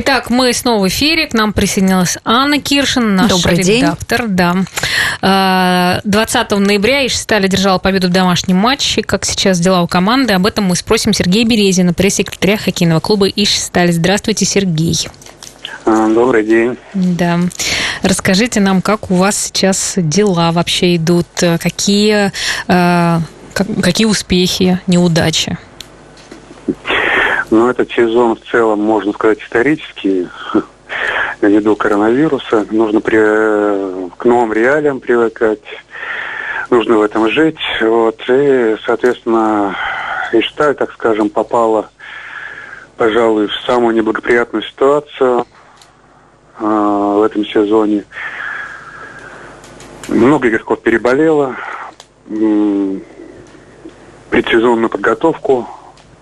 Итак, мы снова в эфире. К нам присоединилась Анна Киршин, наш Добрый день. редактор. Да. 20 ноября Ишсталь держала победу в домашнем матче. Как сейчас дела у команды? Об этом мы спросим Сергея Березина, пресс-секретаря хоккейного клуба Ишсталь. Здравствуйте, Сергей. А, Добрый день. Да. Расскажите нам, как у вас сейчас дела вообще идут? Какие, э, как- какие успехи, неудачи? Ну, этот сезон в целом, можно сказать, исторический. Ввиду коронавируса нужно при- к новым реалиям привыкать, нужно в этом жить. Вот. И, соответственно, Ишталь, так скажем, попала, пожалуй, в самую неблагоприятную ситуацию э, в этом сезоне. Много игроков переболело. Предсезонную подготовку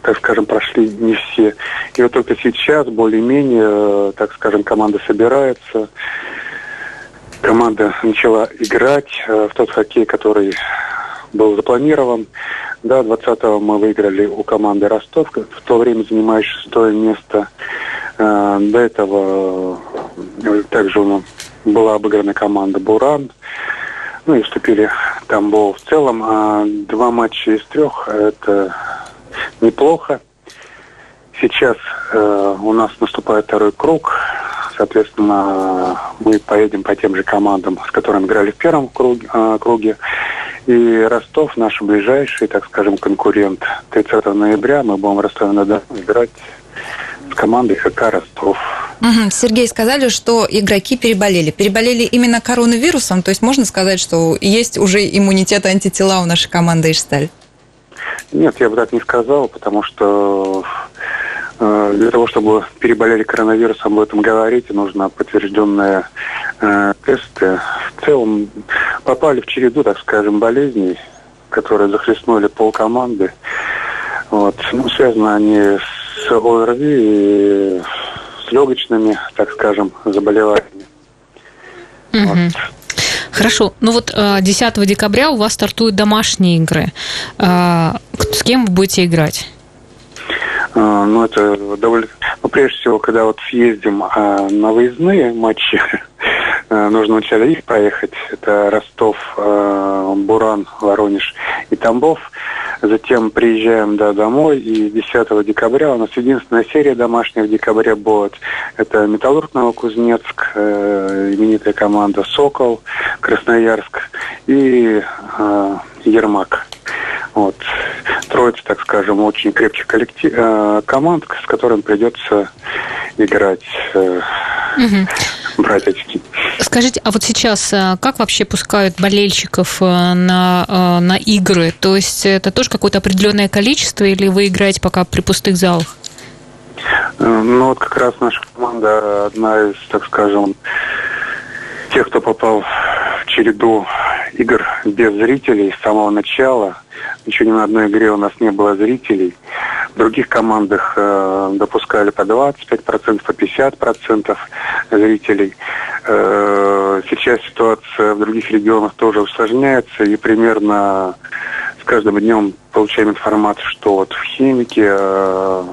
так скажем, прошли не все. И вот только сейчас, более-менее, э, так скажем, команда собирается. Команда начала играть э, в тот хоккей, который был запланирован. Да, 20-го мы выиграли у команды Ростов, в то время занимая шестое место. Э, До этого также у нас была обыграна команда Буран. Ну и вступили Тамбов. В целом, а, два матча из трех – это неплохо. Сейчас э, у нас наступает второй круг. Соответственно, мы поедем по тем же командам, с которыми играли в первом круге. э, круге. И Ростов, наш ближайший, так скажем, конкурент. 30 ноября мы будем в Ростове-на-Дону играть с командой ХК Ростов. Мгм. Сергей, сказали, что игроки переболели. Переболели именно коронавирусом, то есть можно сказать, что есть уже иммунитет антитела у нашей команды Ишсталь? Нет, я бы так не сказал, потому что э, для того, чтобы переболели коронавирусом, об этом говорить, нужно подтвержденные э, тесты. В целом попали в череду, так скажем, болезней, которые захлестнули полкоманды. Вот. Ну, связаны они с ОРВИ и с легочными, так скажем, заболеваниями. Мгм. Хорошо. Ну вот э, 10 декабря у вас стартуют домашние игры. Э, С кем вы будете играть? А, Ну, это довольно... Ну, прежде всего, когда вот съездим а, на выездные матчи, а, нужно вначале их проехать. Это Ростов, а, Буран, Воронеж и Тамбов. Затем приезжаем да, домой, и 10 декабря у нас единственная серия домашних в декабре будет. Это Металлург Новокузнецк, э, именитая команда Сокол, Красноярск и э, Ермак. Вот. Троица, так скажем, очень крепких коллектив, э, команд, с которыми придется играть, э, Мгм. брать очки. Скажите, а вот сейчас э, как вообще пускают болельщиков э, на, э, на игры? То есть это тоже какое-то определенное количество или вы играете пока при пустых залах? Ну, вот как раз наша команда одна из, так скажем, тех, кто попал в череду игр без зрителей с самого начала. Еще ни на одной игре у нас не было зрителей. В других командах э, допускали по 25%, по 50% зрителей. Э, сейчас ситуация в других регионах тоже усложняется, и примерно с каждым днем получаем информацию, что вот в Химике, э,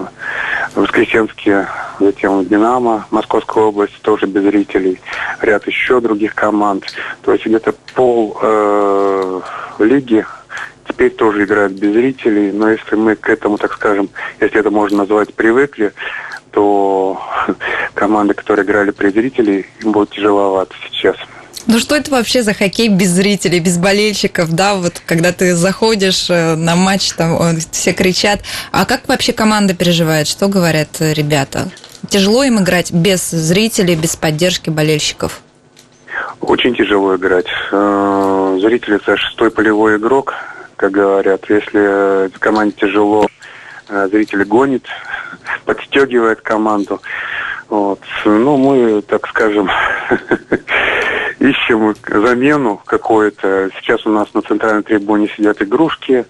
в Воскресенске, затем Динамо, Московская область тоже без зрителей, ряд еще других команд. То есть где-то пол э, лиги теперь тоже играют без зрителей, но если мы к этому, так скажем, если это можно назвать, привыкли, то команды, которые играли при зрителей, им будет тяжеловато сейчас. Ну что это вообще за хоккей без зрителей, без болельщиков, да, вот когда ты заходишь э, на матч, там все кричат. А как вообще команда переживает, что говорят э, ребята? Тяжело им играть без зрителей, без поддержки болельщиков? Очень тяжело играть. Э, Зритель это шестой полевой игрок, как говорят. Если команде тяжело, зритель гонит, подстегивает команду. Вот. Ну, мы, так скажем, ищем замену какую-то. Сейчас у нас на центральной трибуне сидят игрушки,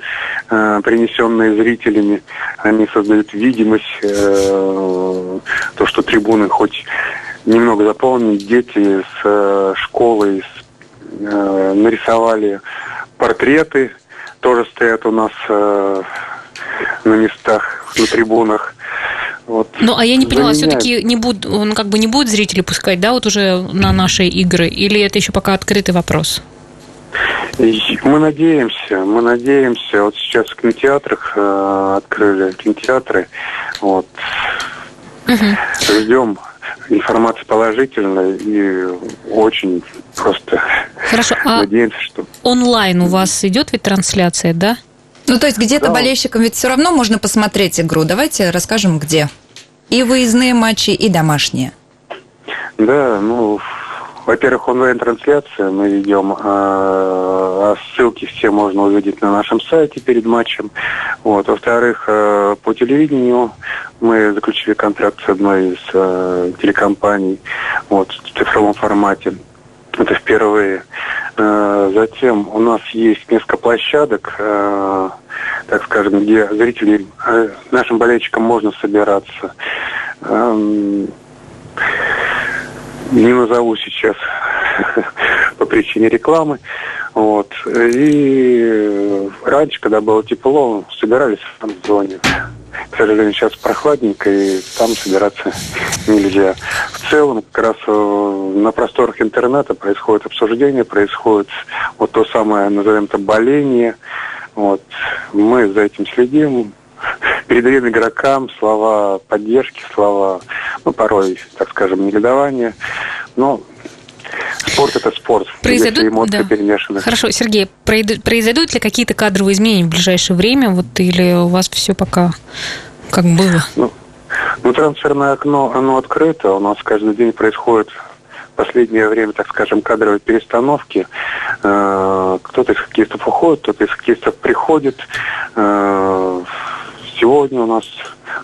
э, принесенные зрителями. Они создают видимость, э, то, что трибуны хоть немного заполнены. Дети с э, школы с, э, нарисовали портреты, тоже стоят у нас э, на местах, на трибунах. Вот. Ну, а я не поняла, все-таки не будут, он как бы не будет зрители пускать, да, вот уже на наши игры, или это еще пока открытый вопрос? Мы надеемся, мы надеемся. Вот сейчас в кинотеатрах э, открыли кинотеатры. Вот. Угу. Ждем информации положительной и очень просто Хорошо. А надеемся, что... онлайн у вас идет ведь трансляция, да? Ну, то есть где-то да. болельщикам ведь все равно можно посмотреть игру. Давайте расскажем, где. И выездные матчи, и домашние. Да, ну, во-первых, онлайн-трансляция мы ведем, а, а ссылки все можно увидеть на нашем сайте перед матчем. Вот. Во-вторых, а, по телевидению мы заключили контракт с одной из а, телекомпаний вот, в цифровом формате. Это впервые. А, затем у нас есть несколько площадок, а, так скажем, где зрители, а, нашим болельщикам можно собираться. А, не назову сейчас по причине рекламы. Вот. И раньше, когда было тепло, собирались в зоне. К сожалению, сейчас прохладненько, и там собираться нельзя. В целом, как раз э, на просторах интернета происходит обсуждение, происходит вот то самое, назовем это, боление. Вот. Мы за этим следим, передаем игрокам слова поддержки, слова, ну, порой, так скажем, негодования. Но Спорт это спорт. Произойдут, эмоции да. перемешаны. Хорошо, Сергей, произойдут ли какие-то кадровые изменения в ближайшее время, вот или у вас все пока как было? Ну, ну трансферное окно, оно открыто, у нас каждый день происходит в последнее время, так скажем, кадровые перестановки. Э, кто-то из хоккеистов уходит, кто-то из хоккеистов приходит. Э, сегодня у нас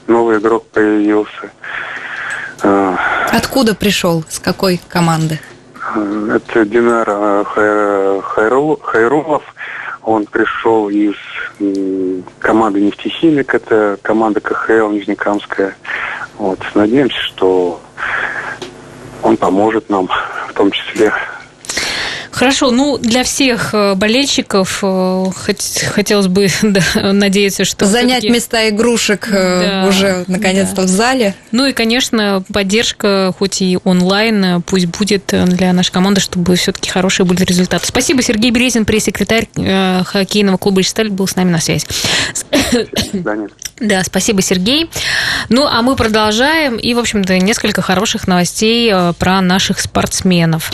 новый игрок появился. Э, Откуда пришел? С какой команды? Это Динар Хайрулов. Он пришел из команды «Нефтехимик», это команда КХЛ Нижнекамская. Вот. Надеемся, что он поможет нам в том числе Хорошо, ну для всех э, болельщиков э, хотелось бы да, надеяться, что занять места игрушек э, да, уже наконец-то да. в зале. Ну и, конечно, поддержка, хоть и онлайн, пусть будет для нашей команды, чтобы все-таки хорошие были результаты. Спасибо, Сергей Березин, пресс-секретарь хоккейного клуба «Ичсталь» был с нами на связи. Да, спасибо, Сергей. Ну, а мы продолжаем. И, в общем-то, несколько хороших новостей про наших спортсменов.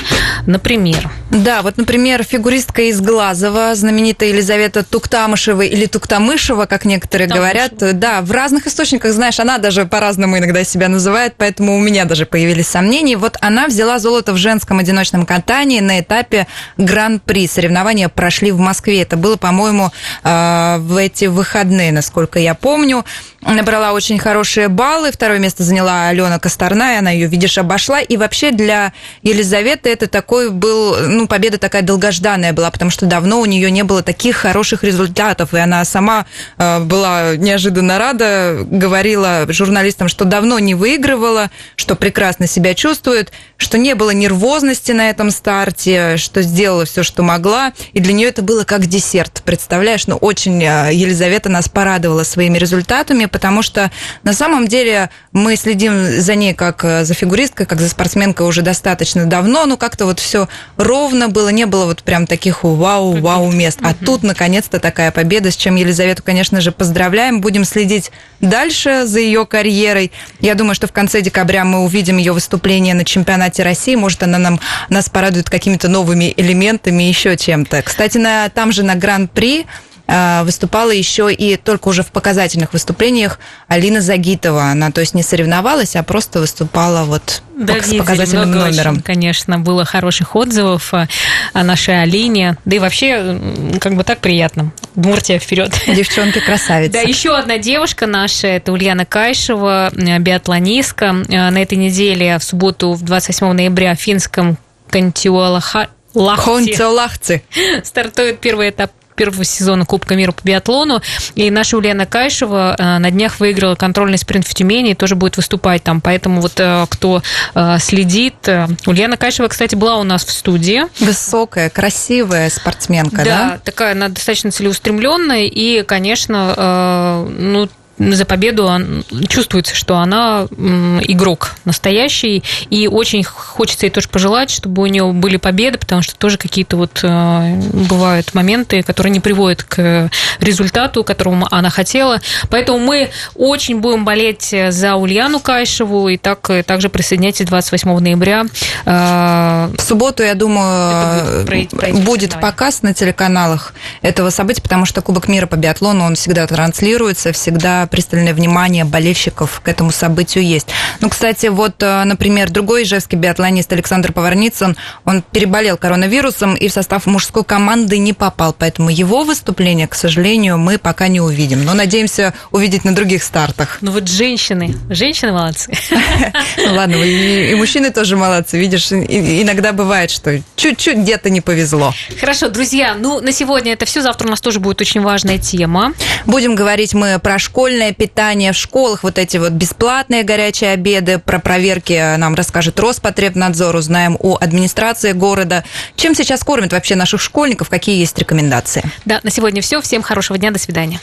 Например. Да, да, вот, например, фигуристка из Глазова, знаменитая Елизавета Туктамышева или Туктамышева, как некоторые Туктамышева. говорят. Да, в разных источниках, знаешь, она даже по-разному иногда себя называет, поэтому у меня даже появились сомнения. Вот она взяла золото в женском одиночном катании на этапе Гран-при. Соревнования прошли в Москве. Это было, по-моему, э, в эти выходные, насколько я помню. Набрала очень хорошие баллы. Второе место заняла Алена Косторная. Она ее, видишь, обошла. И вообще для Елизаветы это такой был, ну, победа победа такая долгожданная была, потому что давно у нее не было таких хороших результатов, и она сама э, была неожиданно рада, говорила журналистам, что давно не выигрывала, что прекрасно себя чувствует, что не было нервозности на этом старте, что сделала все, что могла, и для нее это было как десерт, представляешь? Ну, очень э, Елизавета нас порадовала своими результатами, потому что на самом деле мы следим за ней как э, за фигуристкой, как за спортсменкой уже достаточно давно, но как-то вот все ровно было, не было вот прям таких вау-вау мест. А тут, наконец-то, такая победа, с чем Елизавету, конечно же, поздравляем. Будем следить дальше за ее карьерой. Я думаю, что в конце декабря мы увидим ее выступление на чемпионате России. Может, она нам, нас порадует какими-то новыми элементами, еще чем-то. Кстати, на, там же на Гран-при выступала еще и только уже в показательных выступлениях Алина Загитова. Она, то есть, не соревновалась, а просто выступала вот да, с показательным номером. Очень, конечно, было хороших отзывов о нашей Алине. Да и вообще, как бы так приятно. Муртия вперед. Девчонки красавицы. Да, еще одна девушка наша, это Ульяна Кайшева, биатлонистка. На этой неделе, в субботу, в 28 ноября, в финском Кантиолахте. Лахте. Стартует первый этап первого сезона Кубка мира по биатлону. И наша Ульяна Кайшева э, на днях выиграла контрольный спринт в Тюмени и тоже будет выступать там. Поэтому вот э, кто э, следит... Ульяна Кайшева, кстати, была у нас в студии. Высокая, красивая спортсменка, да? Да, такая она достаточно целеустремленная и, конечно, ну, за победу чувствуется, что она игрок настоящий, и очень хочется ей тоже пожелать, чтобы у нее были победы, потому что тоже какие-то вот э, бывают моменты, которые не приводят к результату, которому она хотела. Поэтому мы очень будем болеть за Ульяну Кайшеву, и так, также присоединяйтесь 28 ноября. Э, В субботу, я думаю, будет, будет показ на телеканалах этого события, потому что Кубок мира по биатлону, он всегда транслируется, всегда пристальное внимание болельщиков к этому событию есть. Ну, кстати, вот, э, например, другой ижевский биатлонист Александр Поварницын, он переболел коронавирусом и в состав мужской команды не попал, поэтому его выступление, к сожалению, мы пока не увидим. Но надеемся увидеть на других стартах. Ну вот женщины, женщины молодцы. Ну ладно, и мужчины тоже молодцы. Видишь, иногда бывает, что чуть-чуть где-то не повезло. Хорошо, друзья, ну на сегодня это все. Завтра у нас тоже будет очень важная тема. Будем говорить мы про школьные школьное питание в школах, вот эти вот бесплатные горячие обеды, про проверки нам расскажет Роспотребнадзор, узнаем у администрации города. Чем сейчас кормят вообще наших школьников, какие есть рекомендации? Да, на сегодня все. Всем хорошего дня, до свидания.